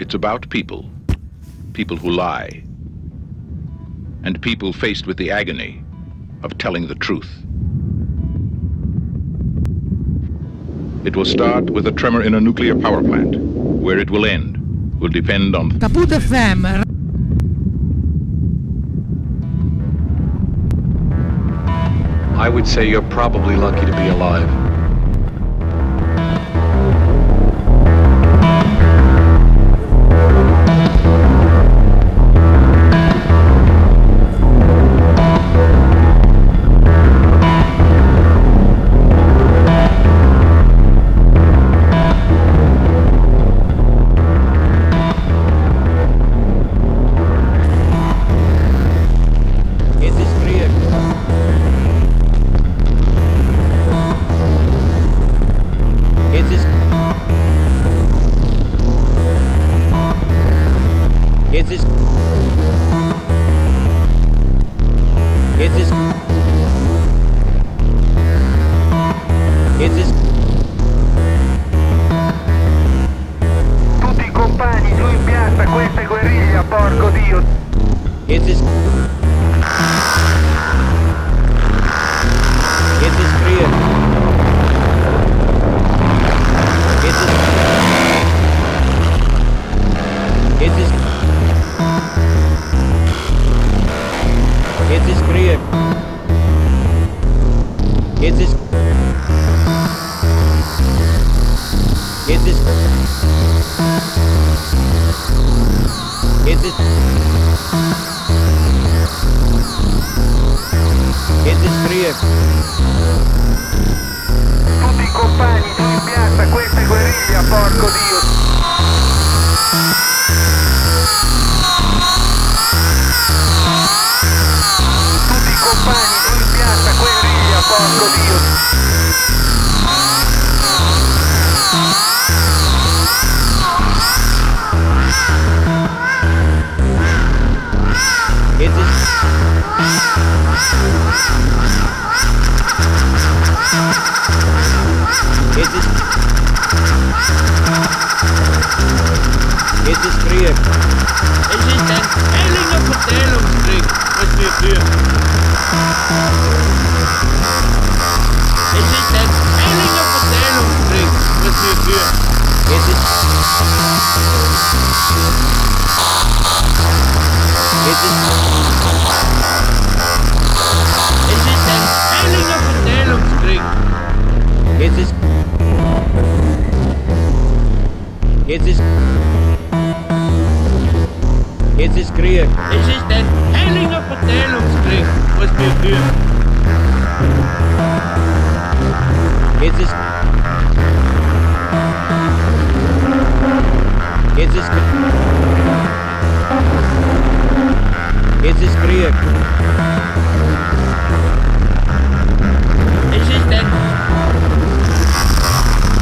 It's about people. People who lie. And people faced with the agony of telling the truth. It will start with a tremor in a nuclear power plant. Where it will end will depend on. Caput FM. I would say you're probably lucky to be alive. Het is Krieg. Es ist ein heiliger Verteilungskrieg, was wir führen. Es ist ein heiliger Verteilungskrieg, was wir führen. Het is. Het is. Es ist ein heiliger Verteilungskrieg. Het is. Het is. Het is Krieg. Es ist ein heiliger Verteilungskrieg, was wir führen. Het is. Het is. Het is Krieg. Es ist ein,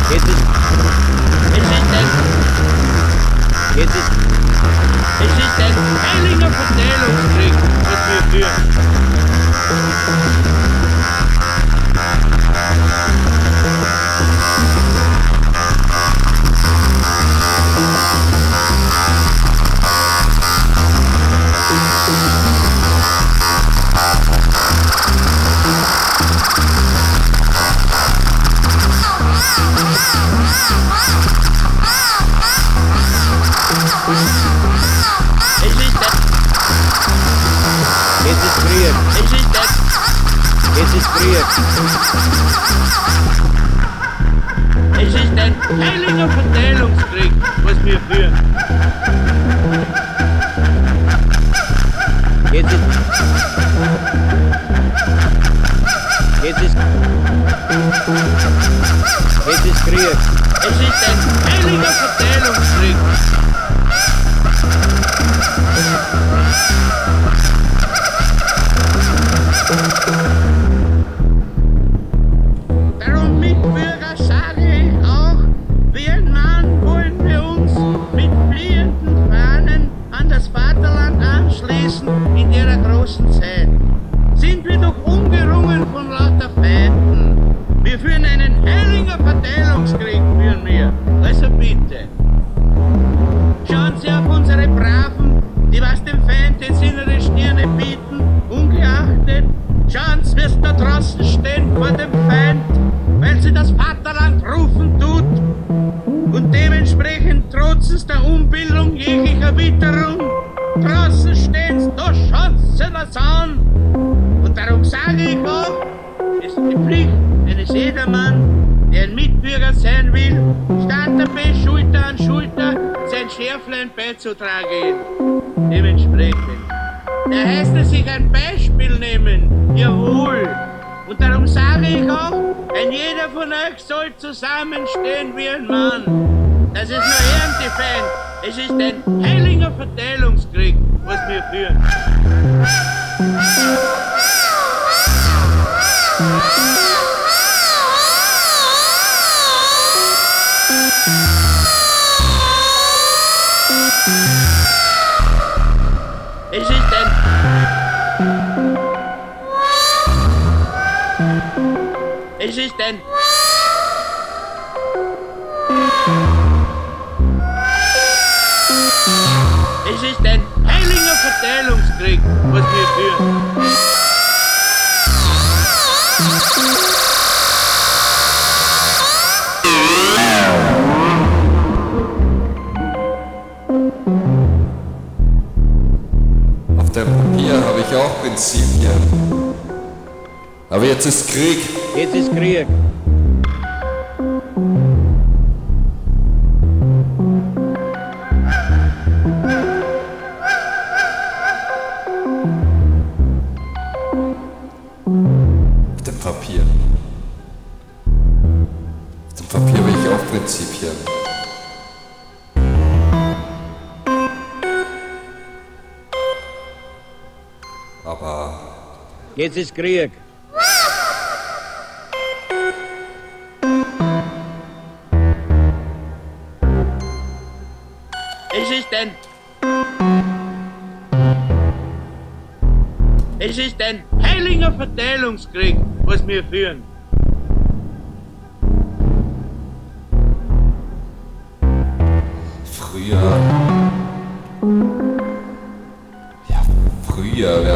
Het is. es ist ein, Het is. Es ist ein heiliger Verteilungskrieg, was wir führen. see. Von euch soll zusammenstehen wie ein Mann. Das ist nur Erntefeind. Es ist ein heiliger Verteilungskrieg, was wir führen. Jetzt ist Krieg. Es ist ein... Es ist ein heiliger Verteilungskrieg, was wir führen. früher. Ja, früher wären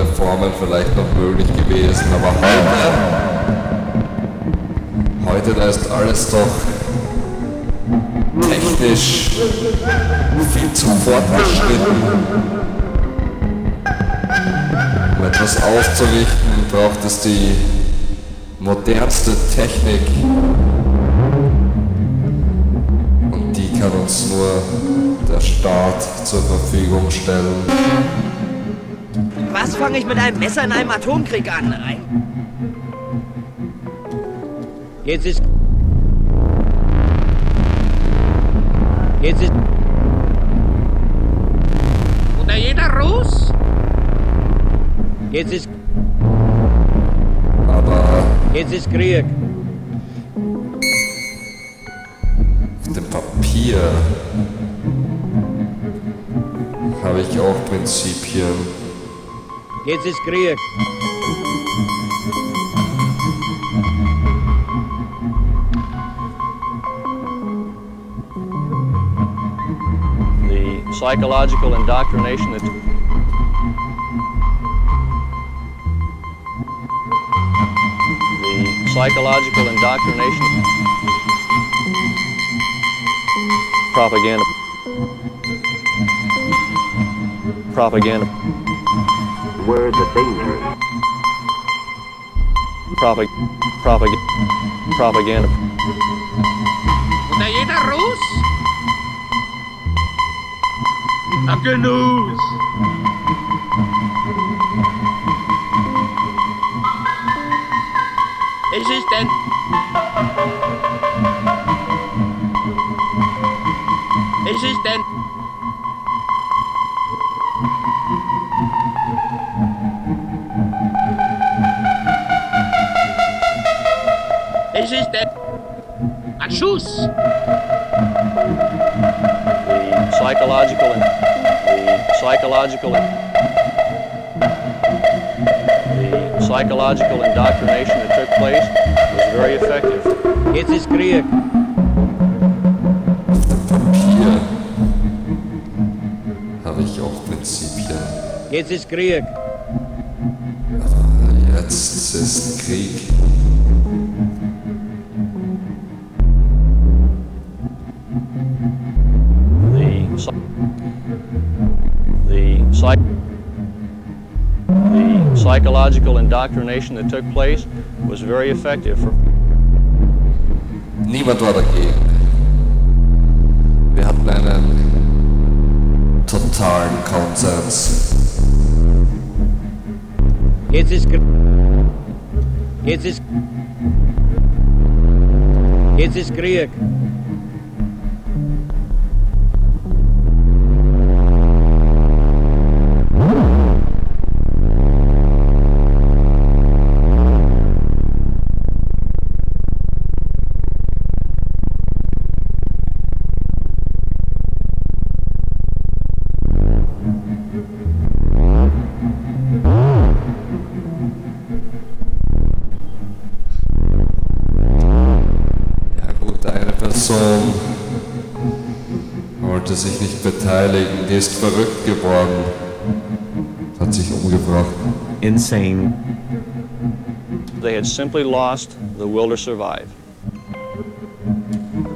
andere Formen vielleicht noch möglich gewesen, aber heute. Heute, da ist alles doch technisch viel zu fortgeschritten. Um etwas aufzurichten, braucht es die modernste Technik. Und die kann uns nur der Staat zur Verfügung stellen. Was fange ich mit einem Messer in einem Atomkrieg an? Ein Jetzt ist. Jetzt ist. Oder jeder Russ? Jetzt ist. Aber Jetzt ist Krieg. auf dem Papier habe ich auch Prinzipien. Ist Krieg. the psychological indoctrination that the psychological indoctrination propaganda propaganda were the danger. Propag propag propaganda. i've Good news! Existent psychological and the psychological and the psychological indoctrination that took place was very effective. Jetzt ist Krieg. Papier habe ich auch Prinzipien. Jetzt ist Krieg. Ah, jetzt ist Krieg. Psychological indoctrination that took place was very effective for Niemand war dagegen. Wir hatten einen totalen Konsens. Jetzt ist. Kr- Jetzt ist. Jetzt ist Krieg. Insane. they had simply lost the will to survive.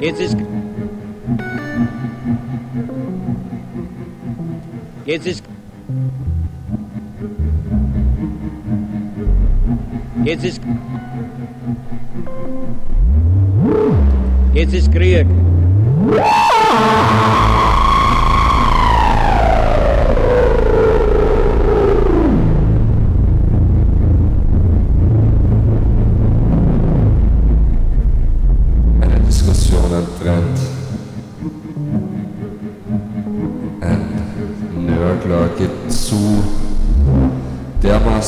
Jetzt ist. Jetzt ist. Jetzt ist. Jetzt ist Krieg.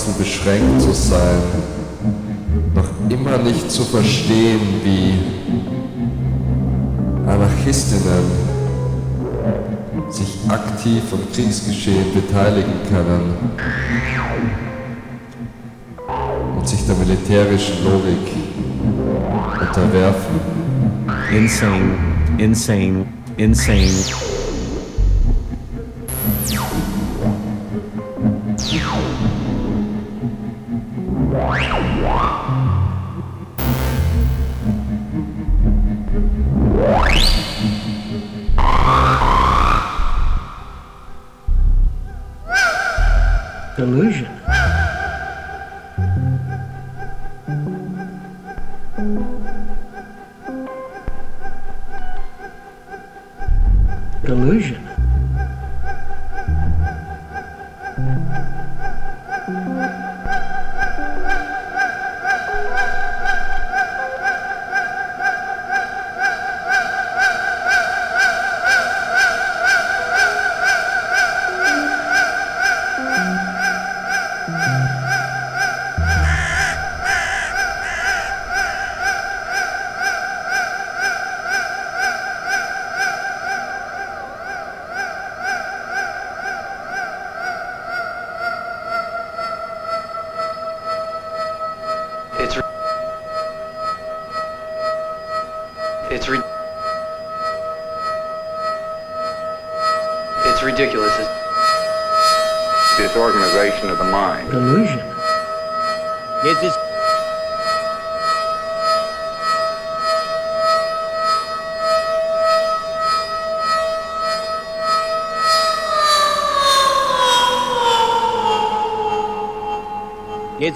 Dermaßen beschränkt zu sein, noch immer nicht zu verstehen, wie Anarchistinnen sich aktiv am Kriegsgeschehen beteiligen können und sich der militärischen Logik unterwerfen. Insane. Insane. Insane. illusion.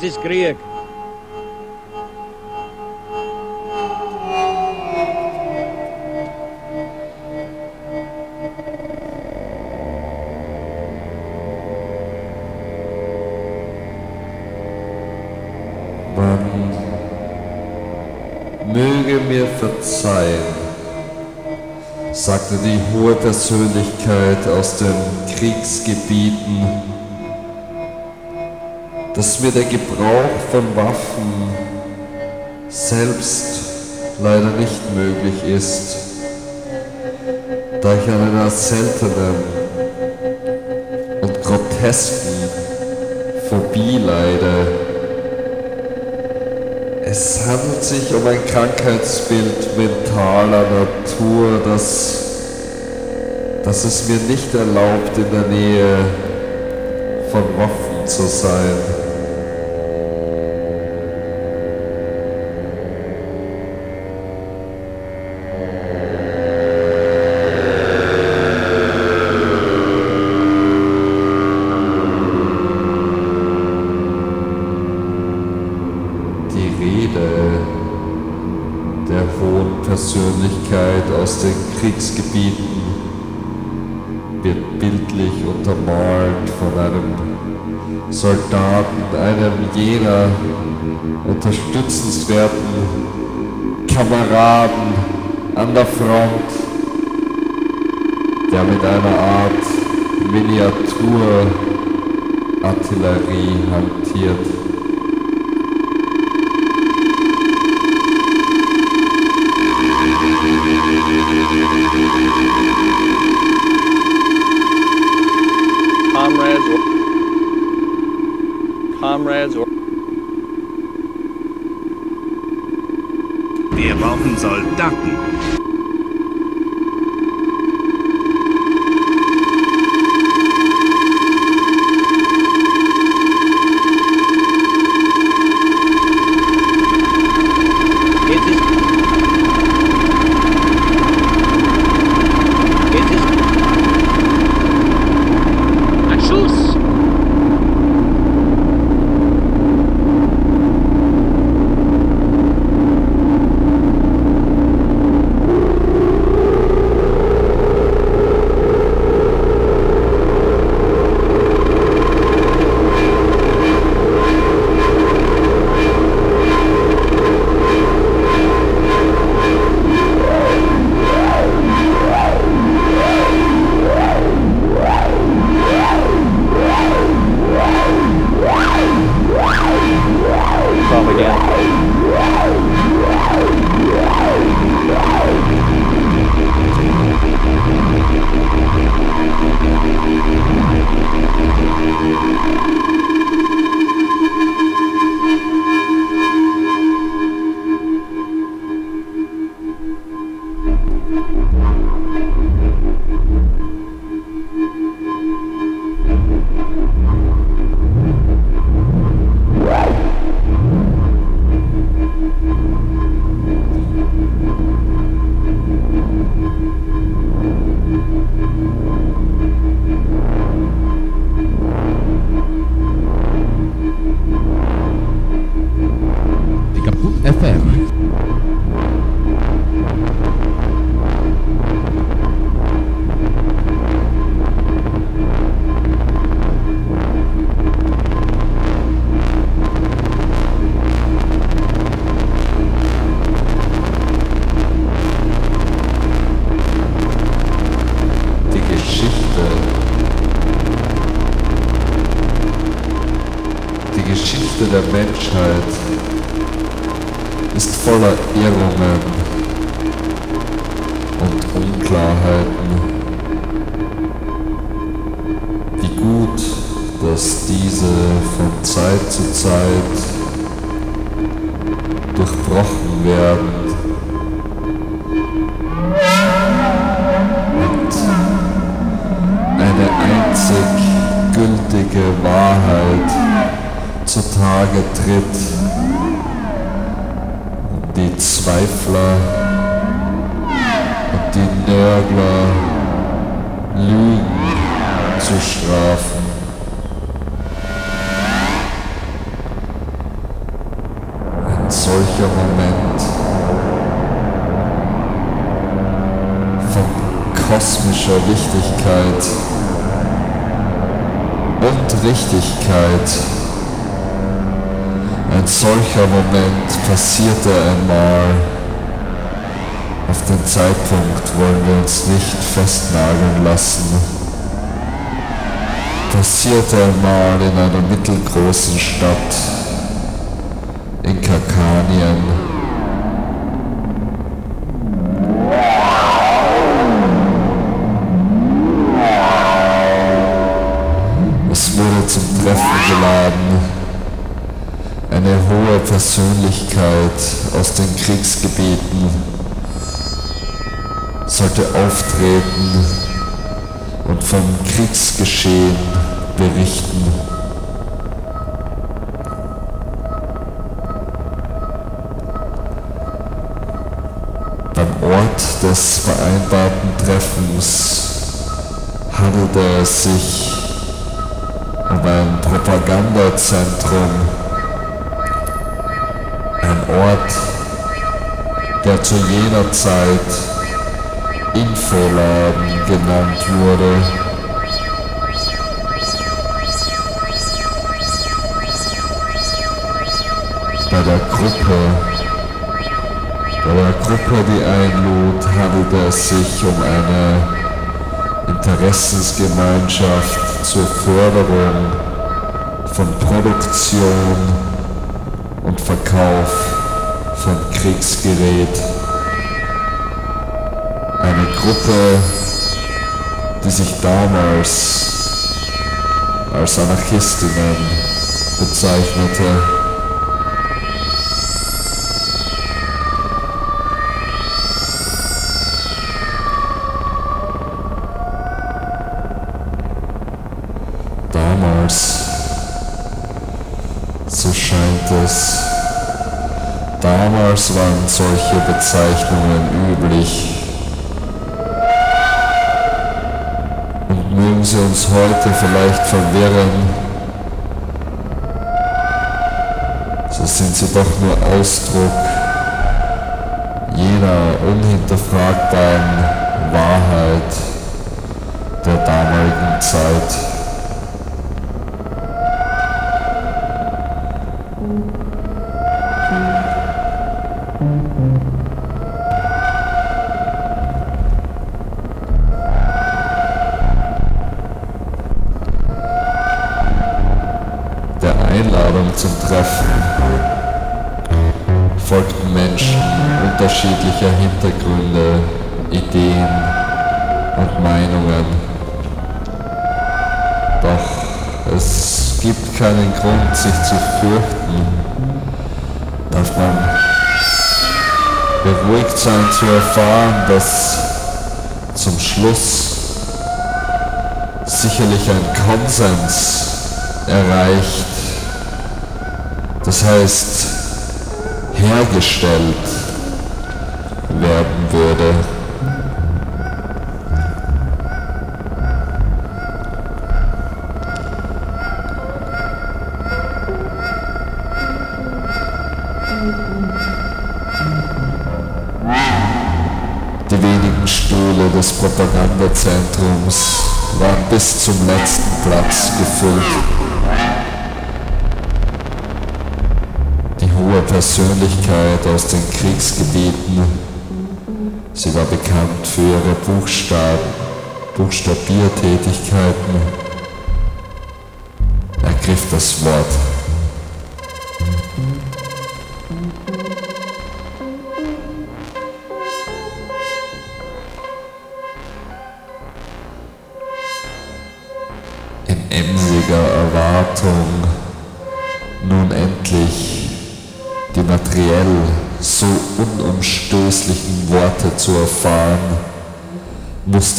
Jetzt ist Krieg. Möge mir verzeihen, sagte die hohe Persönlichkeit aus den Kriegsgebieten, dass mir der Gebrauch von Waffen selbst leider nicht möglich ist, da ich an einer seltenen und grotesken Phobie leide. Es handelt sich um ein Krankheitsbild mentaler Natur, das, das es mir nicht erlaubt, in der Nähe von Waffen zu sein. Soldaten, einem jener unterstützenswerten Kameraden an der Front, der mit einer Art Miniaturartillerie hantiert. Brauchen Soldaten. Zeitpunkt wollen wir uns nicht festnageln lassen. Passierte einmal in einer mittelgroßen Stadt in Kakanien. Es wurde zum Treffen geladen. Eine hohe Persönlichkeit aus den Kriegsgebieten sollte auftreten und vom Kriegsgeschehen berichten. Beim Ort des vereinbarten Treffens handelte es sich um ein Propagandazentrum, ein Ort, der zu jener Zeit Infoladen genannt wurde. Bei der Gruppe, bei der Gruppe, die einlud, handelte es sich um eine Interessensgemeinschaft zur Förderung von Produktion und Verkauf von Kriegsgerät. Gruppe, die sich damals als Anarchistinnen bezeichnete. Damals, so scheint es, damals waren solche Bezeichnungen üblich. Mögen sie uns heute vielleicht verwirren, so sind sie doch nur Ausdruck jener unhinterfragbaren Wahrheit der damaligen Zeit. Sich zu fürchten. Darf man beruhigt sein zu erfahren, dass zum Schluss sicherlich ein Konsens erreicht, das heißt hergestellt werden würde. Propagandazentrums waren bis zum letzten Platz gefüllt. Die hohe Persönlichkeit aus den Kriegsgebieten, sie war bekannt für ihre Buchstaben, Buchstabiertätigkeiten, ergriff das Wort.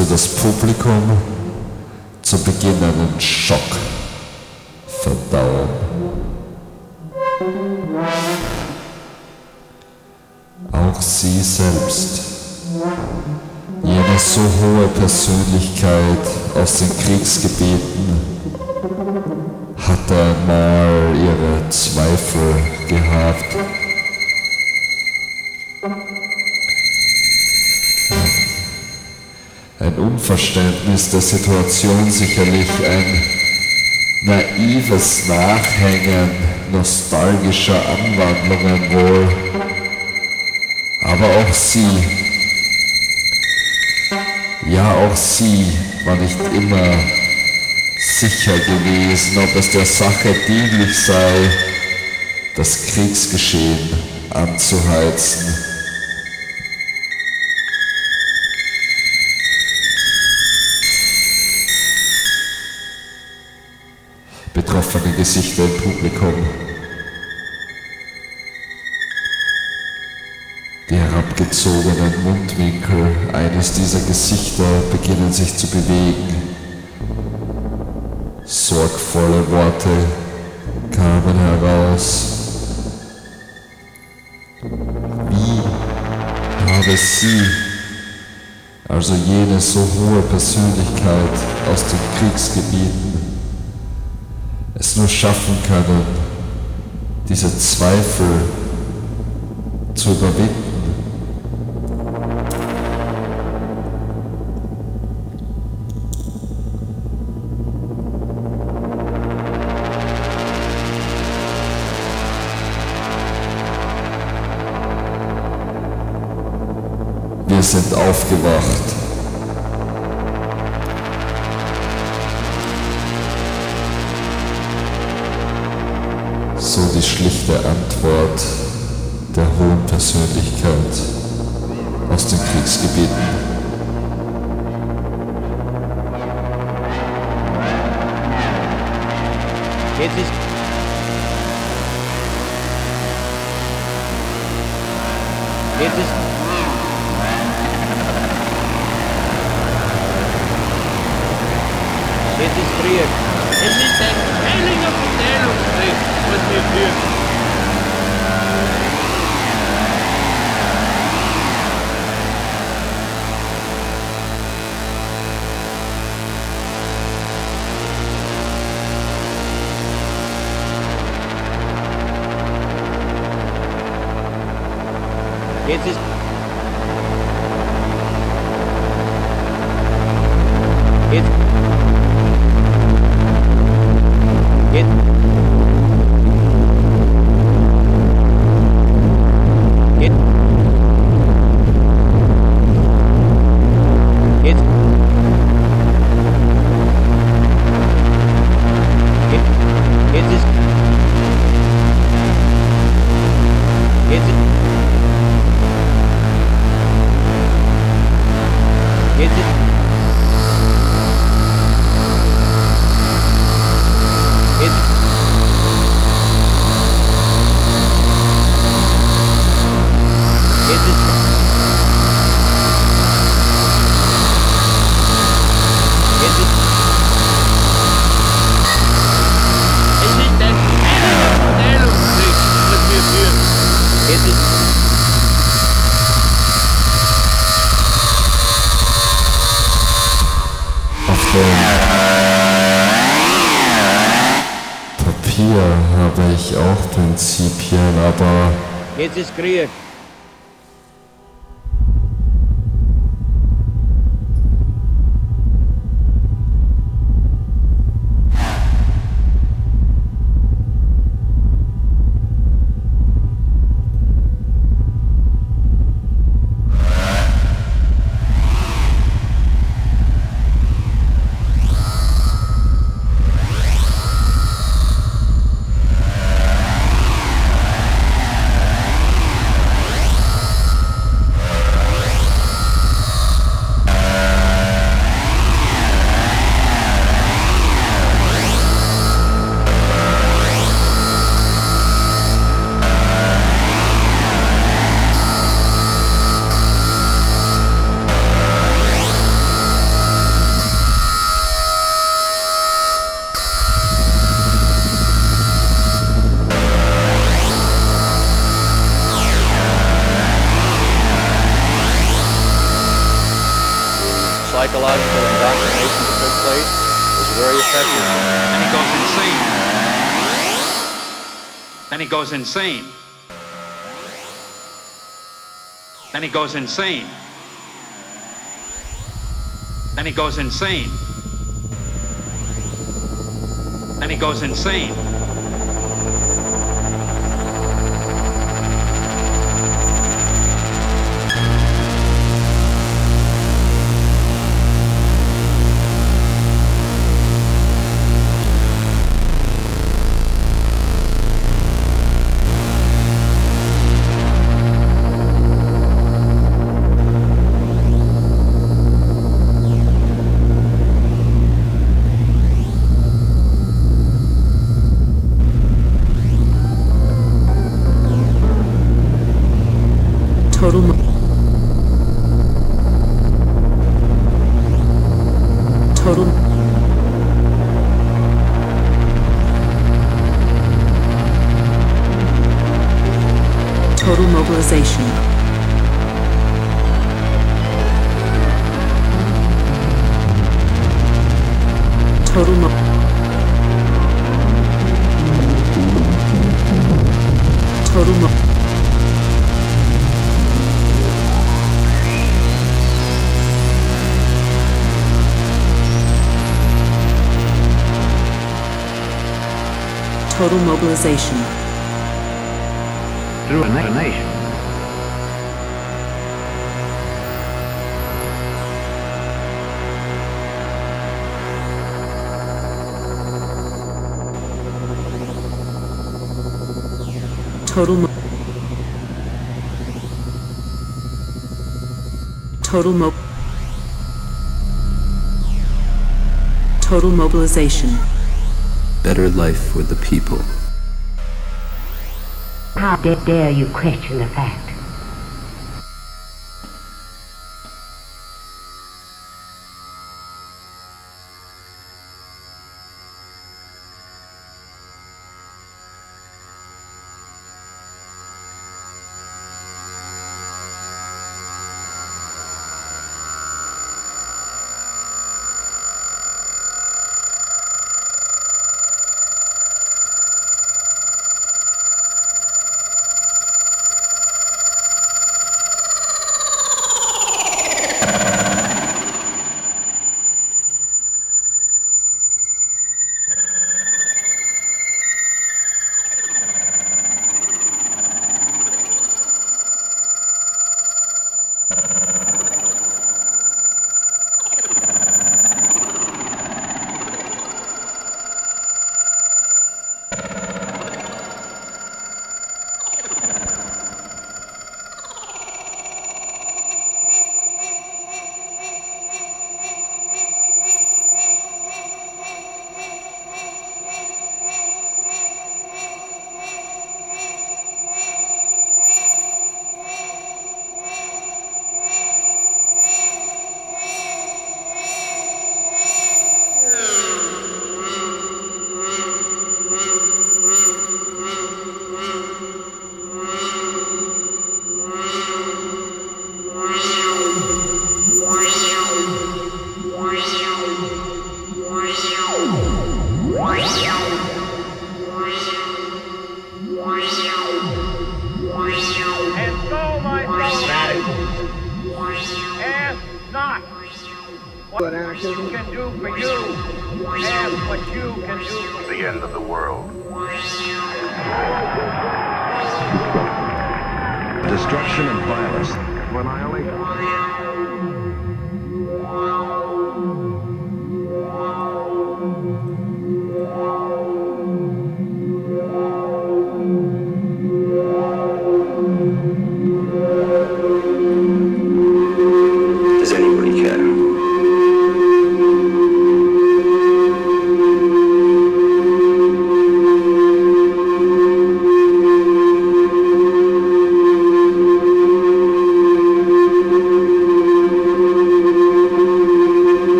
Musste das Publikum zu Beginn einen Schock verdauen. Auch sie selbst jene so hohe Persönlichkeit aus den Kriegsgebieten hatte einmal ihre Zweifel gehabt. Unverständnis der Situation sicherlich, ein naives Nachhängen nostalgischer Anwandlungen wohl. Aber auch sie ja, auch sie war nicht immer sicher gewesen, ob es der Sache dienlich sei, das Kriegsgeschehen anzuheizen. Gesichter im Publikum. Die herabgezogenen Mundwinkel eines dieser Gesichter beginnen sich zu bewegen. Sorgvolle Worte kamen heraus. Wie habe sie, also jene so hohe Persönlichkeit aus den Kriegsgebieten, es nur schaffen können, diese Zweifel zu überwinden. Wir sind aufgewacht. Schlichte Antwort der hohen Persönlichkeit aus den Kriegsgebieten. Jetzt ist. Jetzt ist. Dem Papier habe ich auch Prinzipien, aber Jetzt ist Krieg. Goes insane. Then he goes insane. Then he goes insane. Then he goes insane. Total mobilization. Total mo- Total mo- Total mobilization. through a nation. Total Total mo Total mobilization. Better life for the people. How dare you question the facts?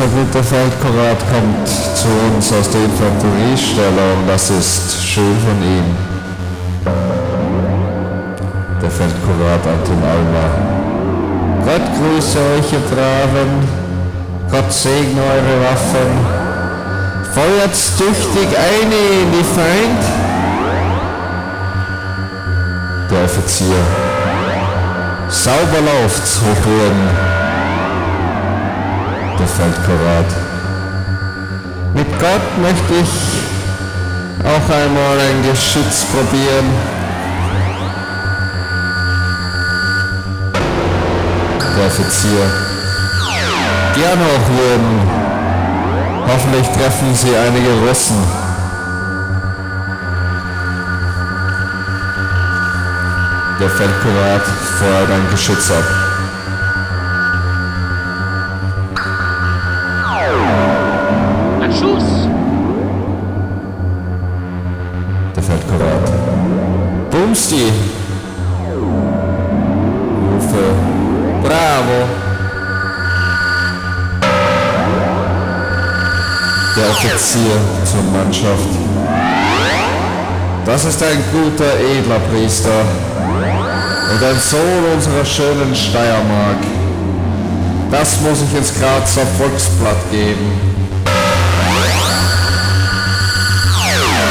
Unser guter Feldkamerad kommt zu uns aus der Infanteriestellung. Das ist schön von ihm. Der Feldkamerad Anton Alma. Gott grüße euch, ihr Braven. Gott segne eure Waffen. Feuert tüchtig eine in die Feind. Der Offizier. Sauber läuft's, Hochwürden. Feldkamerad. Mit Gott möchte ich auch einmal ein Geschütz probieren. Der Offizier. Gern Hochwürden. Hoffentlich treffen Sie einige Russen. Der Feldpirat feuert ein Geschütz ab. Bumsti! Rufe. Bravo! der Offizier zur Mannschaft. Das ist ein guter, edler Priester und ein Sohn unserer schönen Steiermark. Das muss ich ins Grazer Volksblatt geben.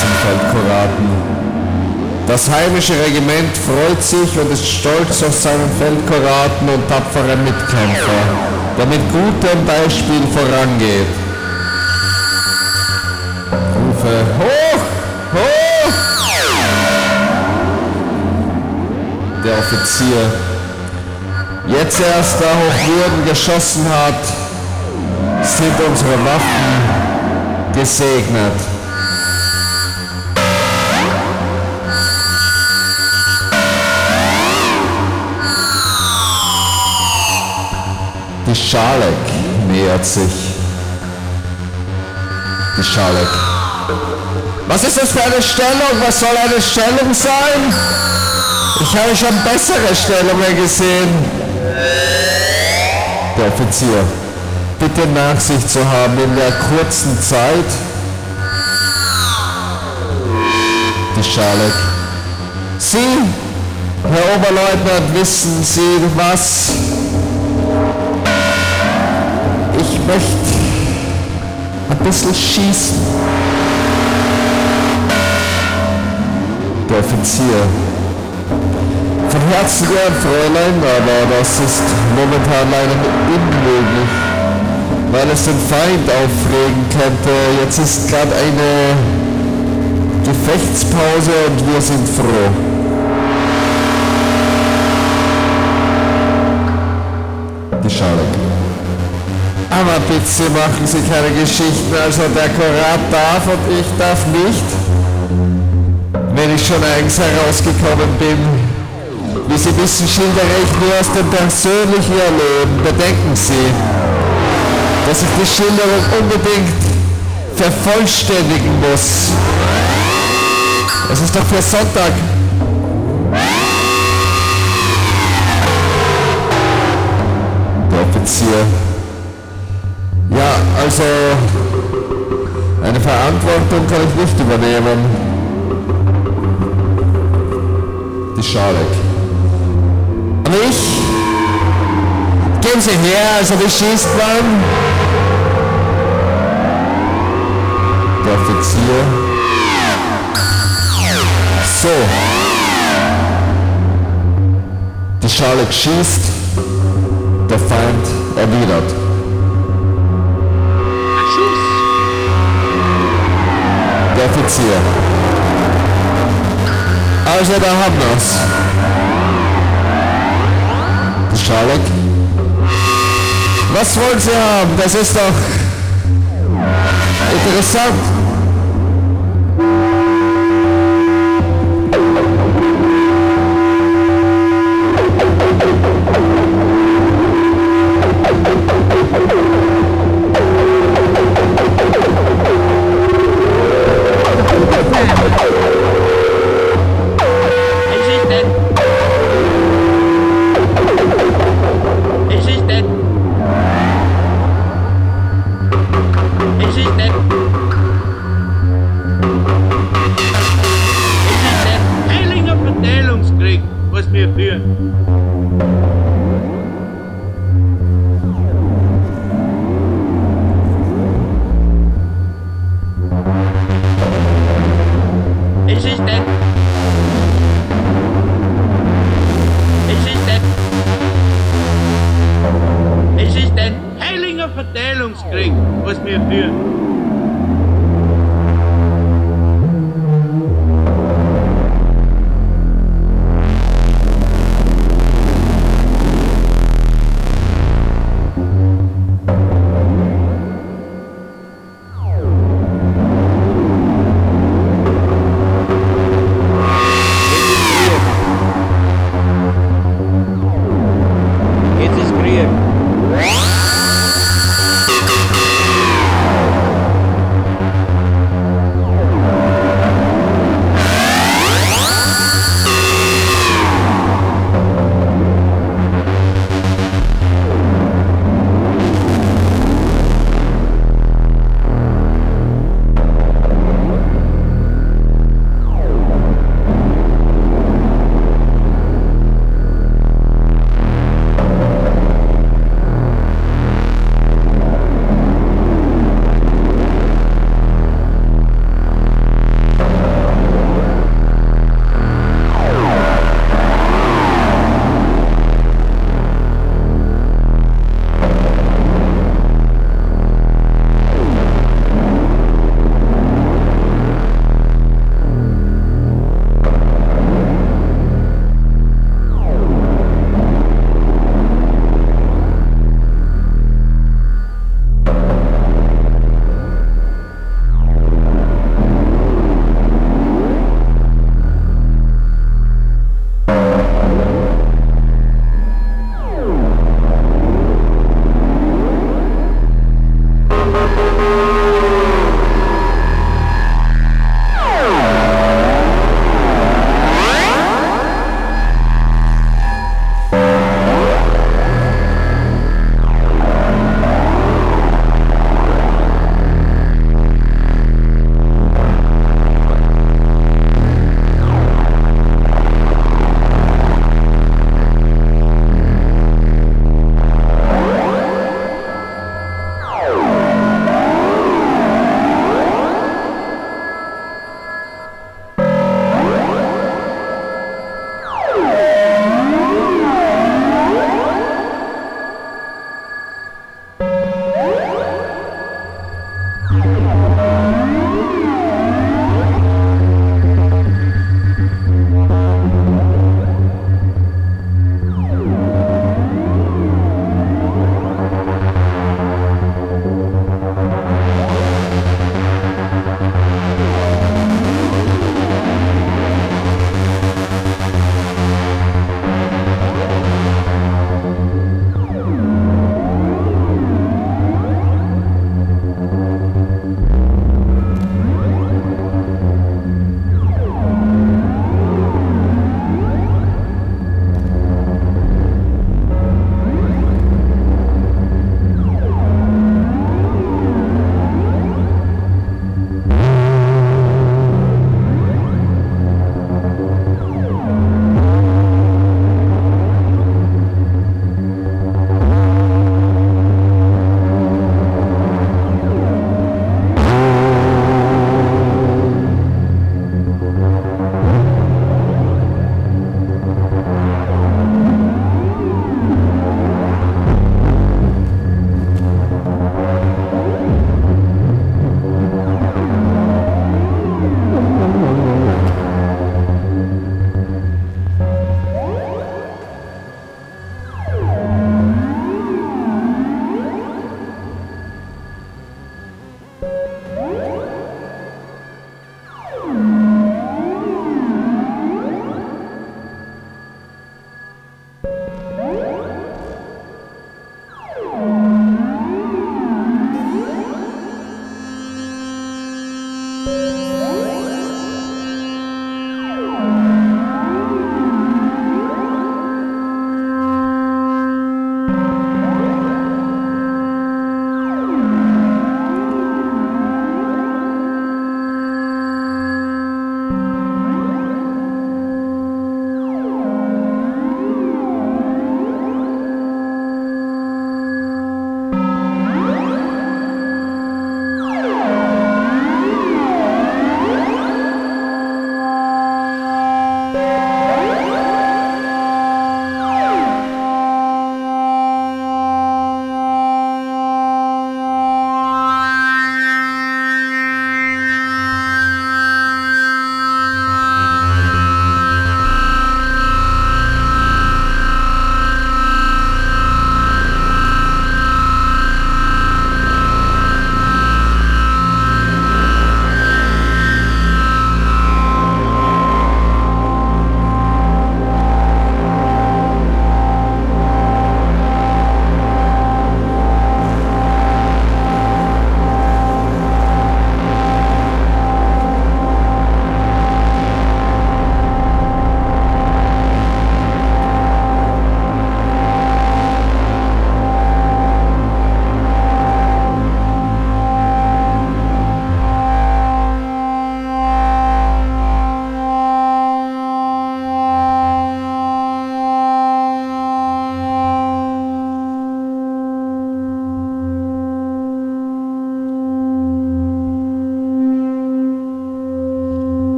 Zum Feldkoraten. Das heimische Regiment freut sich und ist stolz auf seinen Feldkoraten und tapferen Mitkämpfer, der mit gutem Beispiel vorangeht. Rufe. Hoch! Hoch! Der Offizier. Jetzt erst da Hochwürden geschossen hat, sind unsere Waffen gesegnet. Die Schalek nähert sich. Die Schalek. Was ist das für eine Stellung? Was soll eine Stellung sein? Ich habe schon bessere Stellungen gesehen. Der Offizier. Bitte Nachsicht zu haben in der kurzen Zeit. Die Schalek. Sie, Herr Oberleutnant, wissen Sie was? Möchte ein bisschen schießen. Der Offizier. Von Herzen gern, Fräulein, aber das ist momentan leider unmöglich, weil es den Feind aufregen könnte. Jetzt ist gerade eine Gefechtspause und wir sind froh. Die Schale. Aber bitte machen Sie keine Geschichten, also der Korat darf und ich darf nicht. Wenn ich schon eigens herausgekommen bin, wie Sie wissen, schildere ich nur aus dem persönlichen Erleben. Bedenken Sie, dass ich die Schilderung unbedingt vervollständigen muss. Es ist doch für Sonntag. Der Offizier. Also eine Verantwortung kann ich nicht übernehmen. Die Schalek. Und ich? Gehen Sie her, also wie schießt man? Der Offizier. So. Die Schalek schießt. Der Feind erwidert. Der Offizier. Also da haben wir's. Schalek. Was wollen Sie haben? Das ist doch interessant.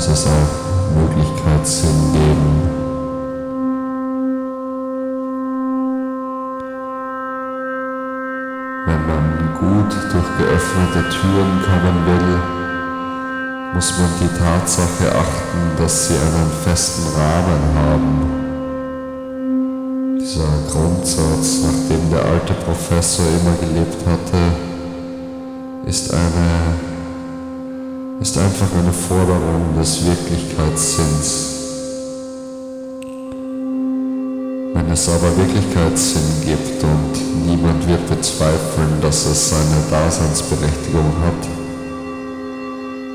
Muss es auch Möglichkeitssinn geben. Wenn man gut durch geöffnete Türen kommen will, muss man die Tatsache achten, dass sie einen festen Rahmen haben. Dieser Grundsatz, nach dem der alte Professor immer gelebt hatte, ist eine ist einfach eine Forderung des Wirklichkeitssinns. Wenn es aber Wirklichkeitssinn gibt und niemand wird bezweifeln, dass es seine Daseinsberechtigung hat,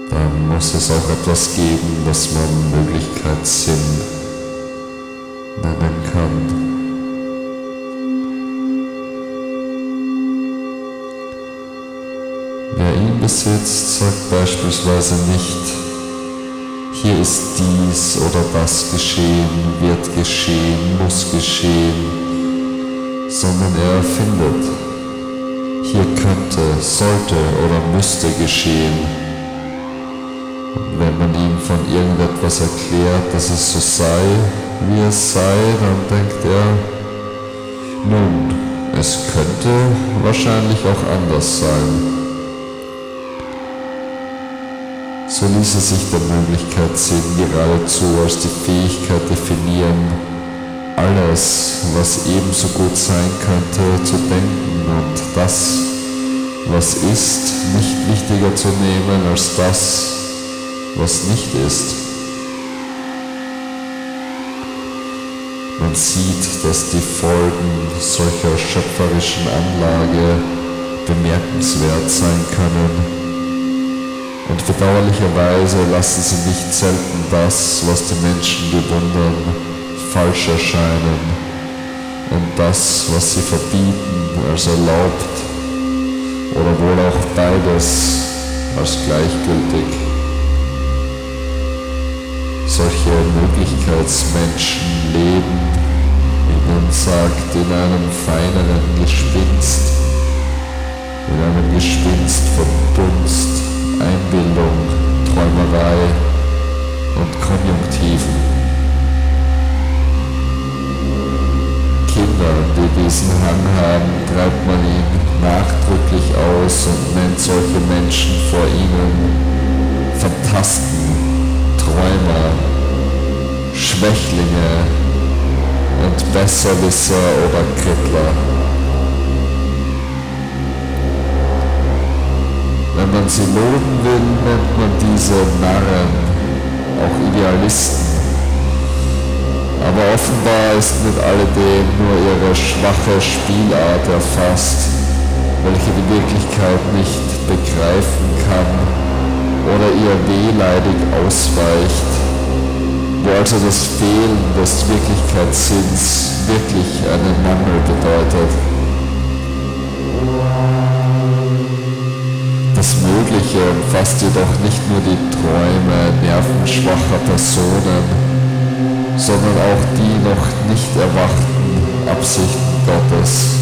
dann muss es auch etwas geben, das man Möglichkeitssinn nennen kann. Besitzt, sagt beispielsweise nicht, hier ist dies oder das geschehen, wird geschehen, muss geschehen, sondern er erfindet, hier könnte, sollte oder müsste geschehen. Und wenn man ihm von irgendetwas erklärt, dass es so sei, wie es sei, dann denkt er, nun, es könnte wahrscheinlich auch anders sein. So ließe sich der Möglichkeitssinn geradezu als die Fähigkeit definieren, alles, was ebenso gut sein könnte, zu denken und das, was ist, nicht wichtiger zu nehmen als das, was nicht ist. Man sieht, dass die Folgen solcher schöpferischen Anlage bemerkenswert sein können und bedauerlicherweise lassen sie nicht selten das, was die Menschen bewundern, falsch erscheinen und das, was sie verbieten, als erlaubt oder wohl auch beides als gleichgültig. Solche Möglichkeitsmenschen leben, wie man sagt, in einem feineren Gespinst, in einem Gespinst von Dunst, Einbildung, Träumerei und Konjunktiven. Kinder, die diesen Hang haben, treibt man ihn nachdrücklich aus und nennt solche Menschen vor ihnen Fantasten, Träumer, Schwächlinge und Besserwisser oder Krittler. Wenn man sie loben will, nennt man diese Narren, auch Idealisten. Aber offenbar ist mit alledem nur ihre schwache Spielart erfasst, welche die Wirklichkeit nicht begreifen kann oder ihr wehleidig ausweicht, wo also das Fehlen des Wirklichkeitssinns wirklich einen Mangel bedeutet. Mögliche umfasst jedoch nicht nur die Träume nervenschwacher Personen, sondern auch die noch nicht erwachten Absichten Gottes.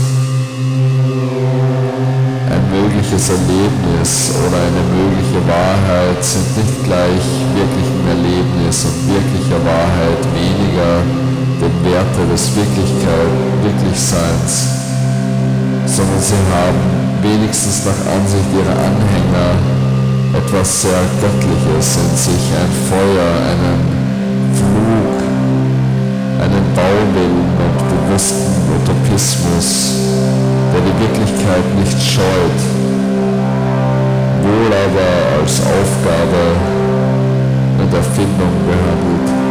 Ein mögliches Erlebnis oder eine mögliche Wahrheit sind nicht gleich wirklichem Erlebnis und wirklicher Wahrheit weniger dem Werte des Wirklichkeit, Wirklichseins, sondern sie haben wenigstens nach Ansicht ihrer Anhänger etwas sehr Göttliches in sich, ein Feuer, einen Flug, einen Bauwillen und bewussten Utopismus, der die Wirklichkeit nicht scheut, wohl aber als Aufgabe und Erfindung behandelt.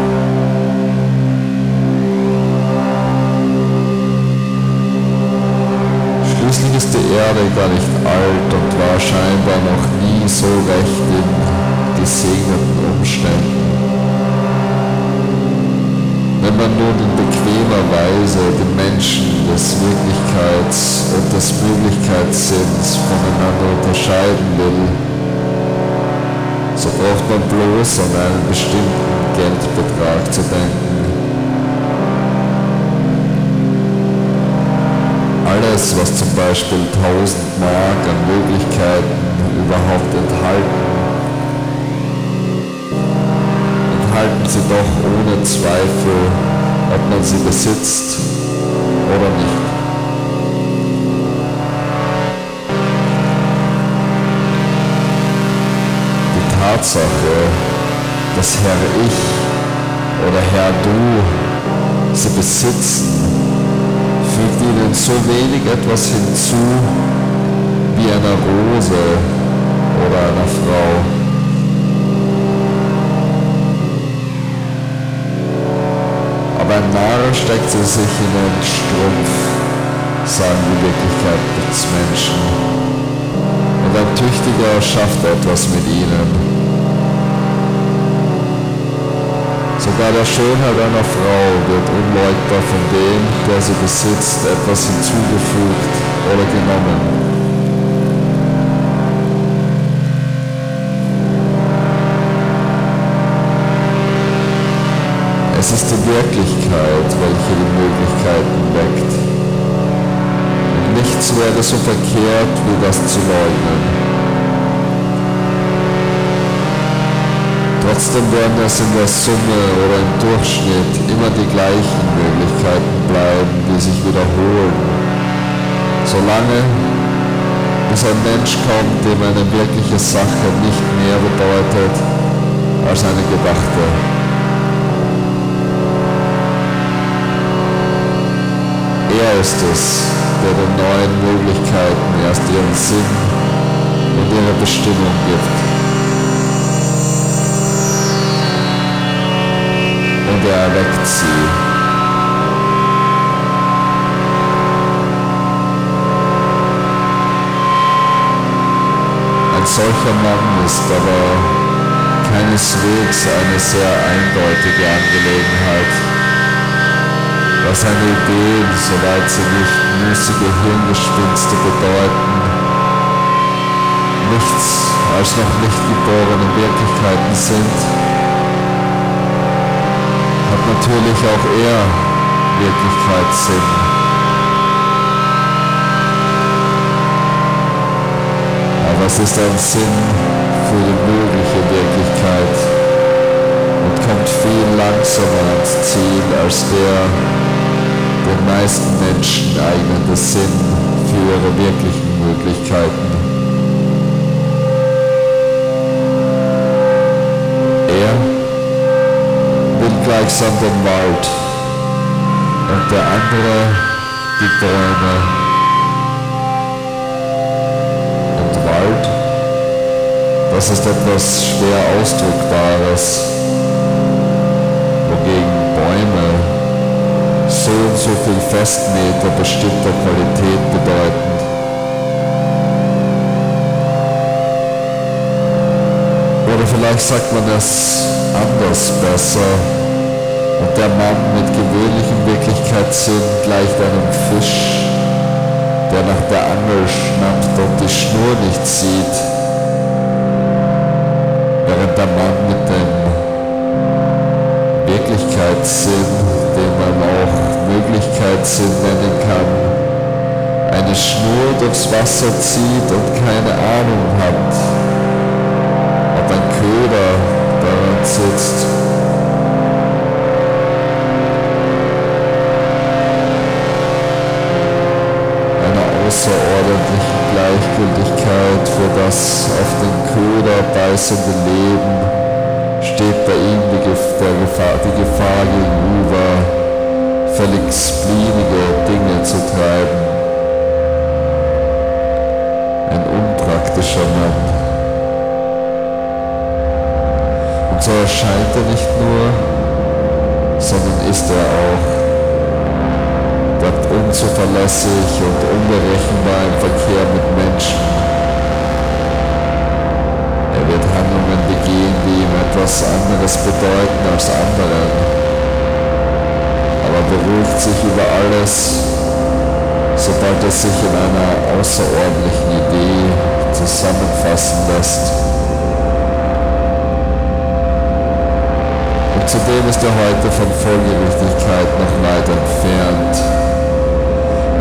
Erde gar nicht alt und war scheinbar noch nie so recht in gesegneten Umständen. Wenn man nun in bequemer Weise die Menschen des Wirklichkeits- und des Möglichkeitssinns voneinander unterscheiden will, so braucht man bloß an einen bestimmten Geldbetrag zu denken, alles, was zum Beispiel 1000 Mark an Möglichkeiten überhaupt enthalten, enthalten sie doch ohne Zweifel, ob man sie besitzt oder nicht. Die Tatsache, dass Herr Ich oder Herr Du sie besitzen, fügt ihnen so wenig etwas hinzu wie einer Rose oder einer Frau. Aber ein Narr steckt sie sich in den Strumpf, sagen die Wirklichkeitsmenschen. Und ein Tüchtiger schafft etwas mit ihnen. Sogar der Schönheit einer Frau wird unleugbar von dem, der sie besitzt, etwas hinzugefügt oder genommen. Es ist die Wirklichkeit, welche die Möglichkeiten weckt. Und nichts wäre so verkehrt, wie das zu leugnen. Trotzdem werden es in der Summe oder im Durchschnitt immer die gleichen Möglichkeiten bleiben, die sich wiederholen. Solange bis ein Mensch kommt, dem eine wirkliche Sache nicht mehr bedeutet als eine gedachte. Er ist es, der den neuen Möglichkeiten erst ihren Sinn und ihre Bestimmung gibt. Und er erweckt sie. Ein solcher Mann ist aber keineswegs eine sehr eindeutige Angelegenheit, was seine Ideen, soweit sie nicht müßige Hirngespinste bedeuten, nichts als noch nicht geborene Wirklichkeiten sind natürlich auch er Wirklichkeitssinn. Aber es ist ein Sinn für die mögliche Wirklichkeit und kommt viel langsamer ans Ziel als der den meisten Menschen eignende Sinn für ihre wirklichen Möglichkeiten. Gleichsam den Wald und der andere die Bäume. Und Wald, das ist etwas schwer Ausdruckbares, wogegen Bäume so und so viel Festmeter bestimmter Qualität bedeuten. Oder vielleicht sagt man es anders besser. Und der Mann mit gewöhnlichem Wirklichkeitssinn gleicht einem Fisch, der nach der Angel schnappt und die Schnur nicht sieht, während der Mann mit dem Wirklichkeitssinn, den man auch Möglichkeitssinn nennen kann, eine Schnur durchs Wasser zieht und keine Ahnung hat, ob ein Köder daran sitzt das auf den Köder beißende Leben steht bei ihm die Gefahr, die Gefahr gegenüber, völlig splinige Dinge zu treiben. Ein unpraktischer Mann. Und so erscheint er nicht nur, sondern ist er auch bleibt unzuverlässig und unberechenbar im Verkehr mit Menschen. Etwas anderes bedeuten als anderen, aber beruhigt sich über alles, sobald er sich in einer außerordentlichen Idee zusammenfassen lässt. Und zudem ist er heute von Folgerichtigkeit noch weit entfernt.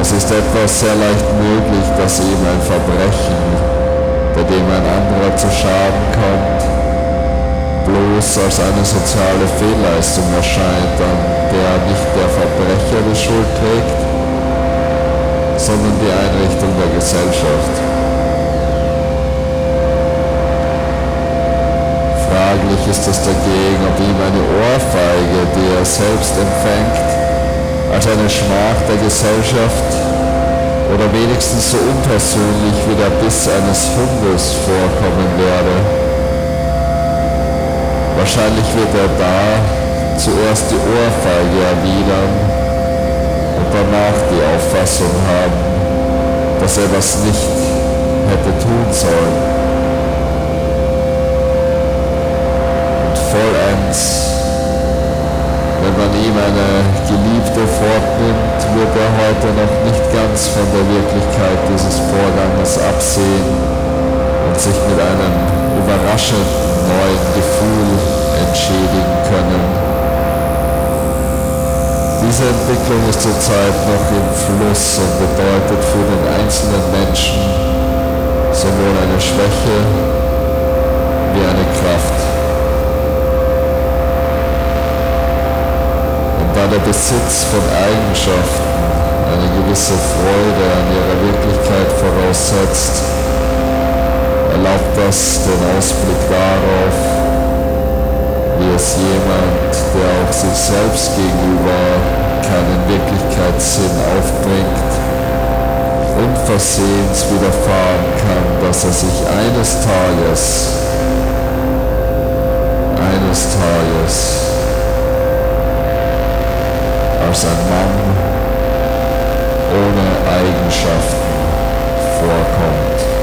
Es ist etwas sehr leicht möglich, dass eben ein Verbrechen, bei dem ein anderer zu Schaden kommt, bloß als eine soziale Fehlleistung erscheint, an der nicht der Verbrecher die Schuld trägt, sondern die Einrichtung der Gesellschaft. Fraglich ist es dagegen, ob ihm eine Ohrfeige, die er selbst empfängt, als eine Schmach der Gesellschaft oder wenigstens so unpersönlich wie der Biss eines Hundes vorkommen werde. Wahrscheinlich wird er da zuerst die Ohrfeige erwidern und danach die Auffassung haben, dass er das nicht hätte tun sollen. Und vollends wenn man ihm eine Geliebte fortnimmt, wird er heute noch nicht ganz von der Wirklichkeit dieses Vorganges absehen und sich mit einem überraschenden neuen Gefühl entschädigen können. Diese Entwicklung ist zurzeit noch im Fluss und bedeutet für den einzelnen Menschen sowohl eine Schwäche wie eine Kraft. da der Besitz von Eigenschaften eine gewisse Freude an ihrer Wirklichkeit voraussetzt, erlaubt das den Ausblick darauf, wie es jemand, der auch sich selbst gegenüber keinen Wirklichkeitssinn aufbringt, unversehens widerfahren kann, dass er sich eines Tages, eines Tages als ein Mann ohne Eigenschaften vorkommt.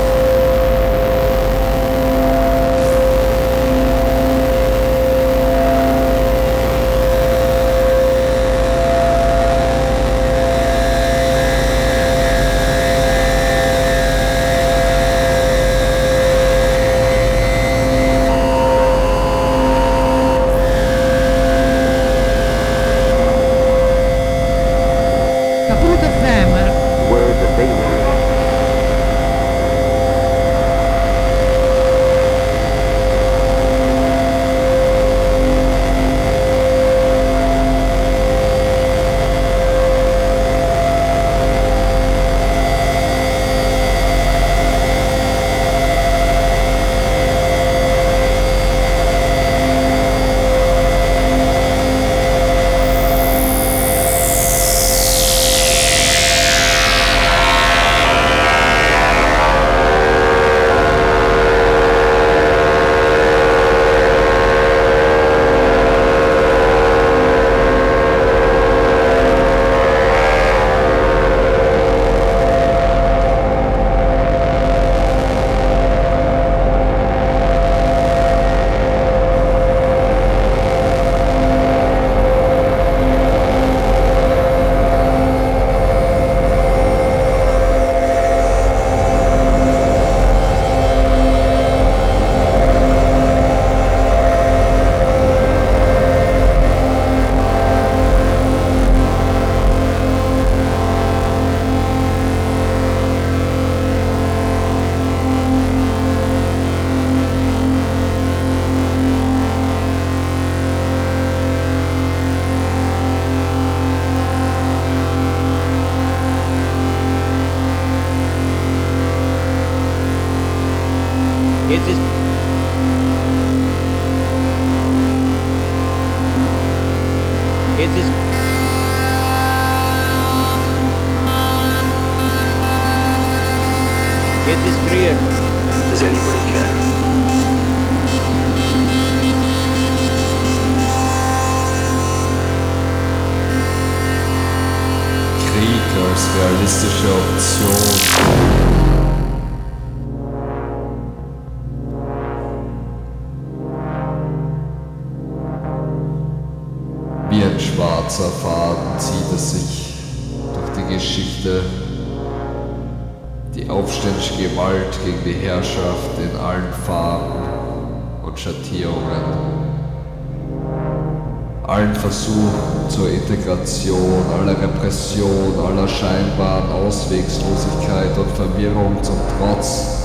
Allen Versuchen zur Integration, aller Repression, aller scheinbaren Auswegslosigkeit und Verwirrung zum Trotz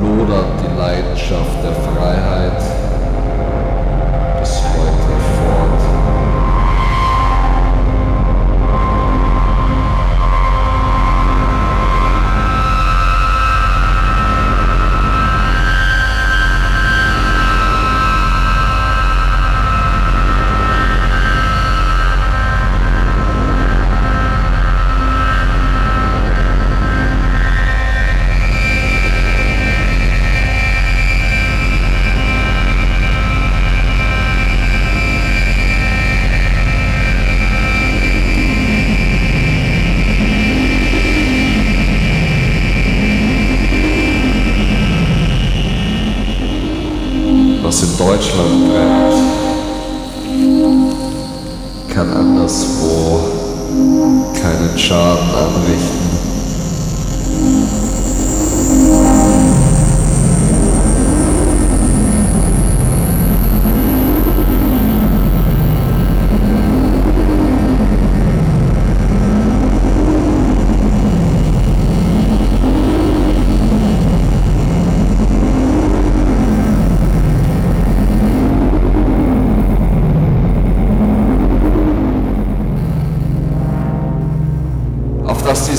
lodert die Leidenschaft der Freiheit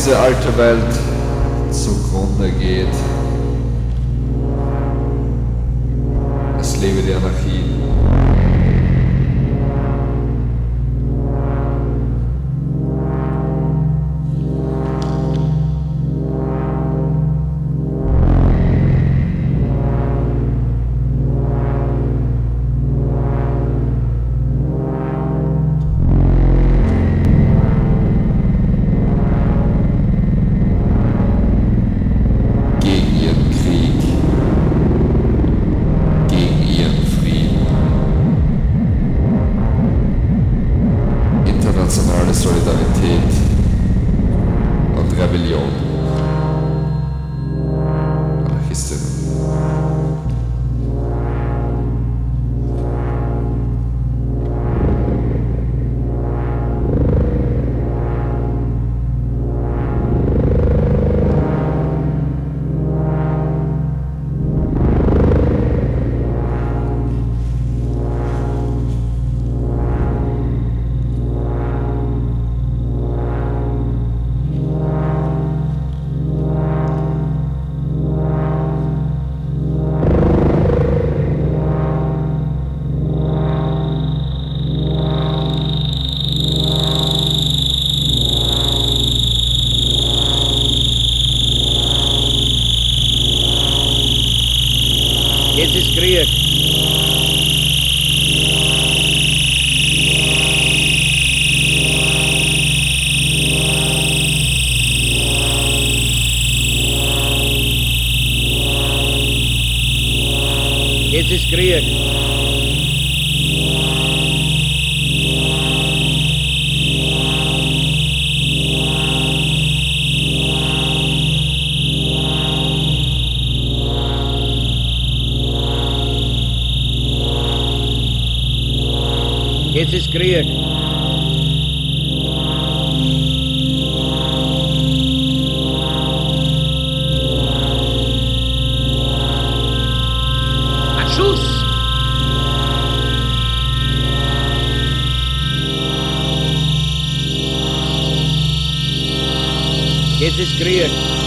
diese alte Welt zugrunde geht. Es lebe die Anarchie. Jetzt ist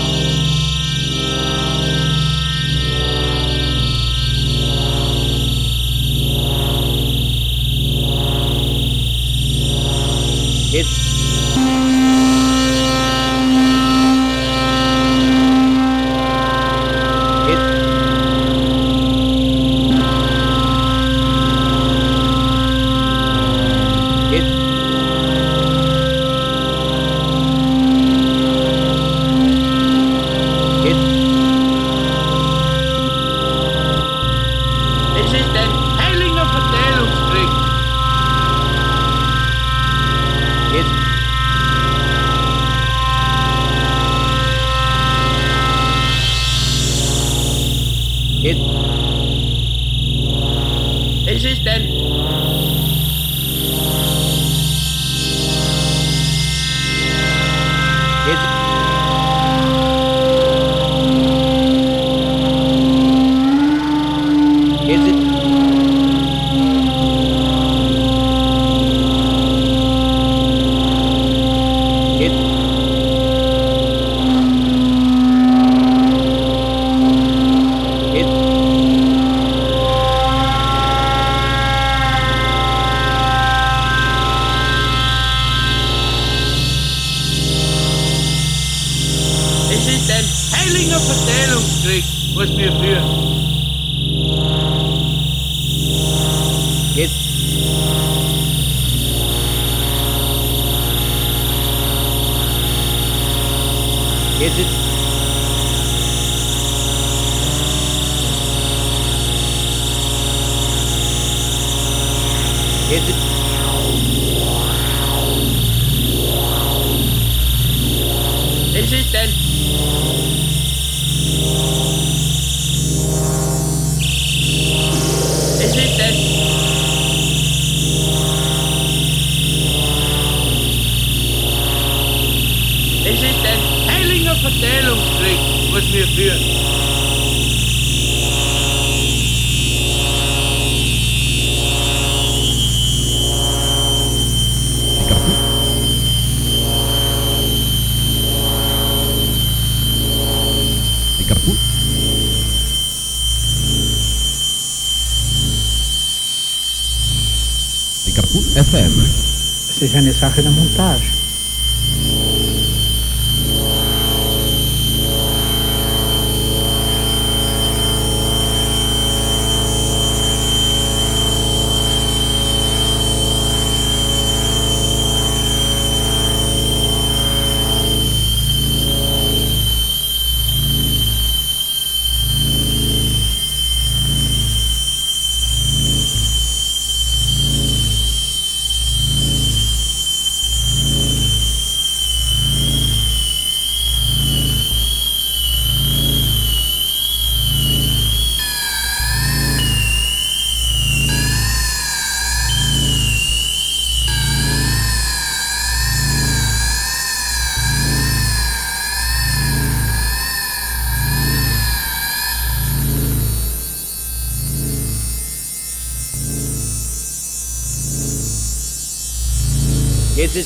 Es ist eine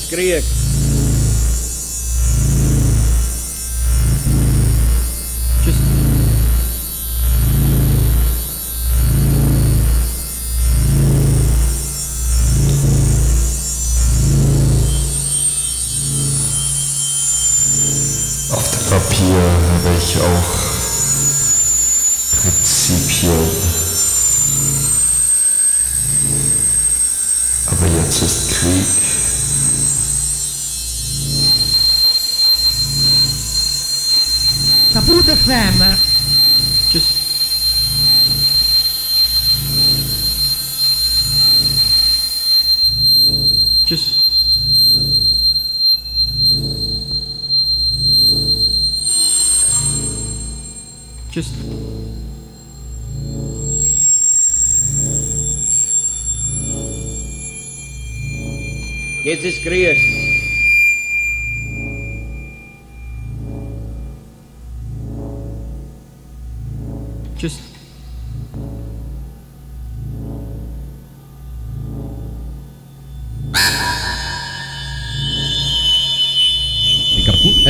Sache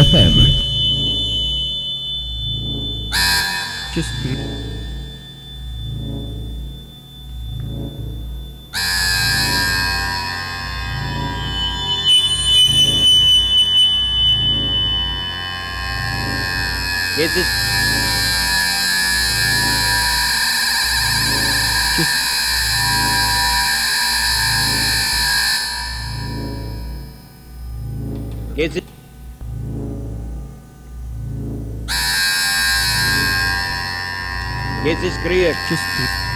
FM. Just. Jetzt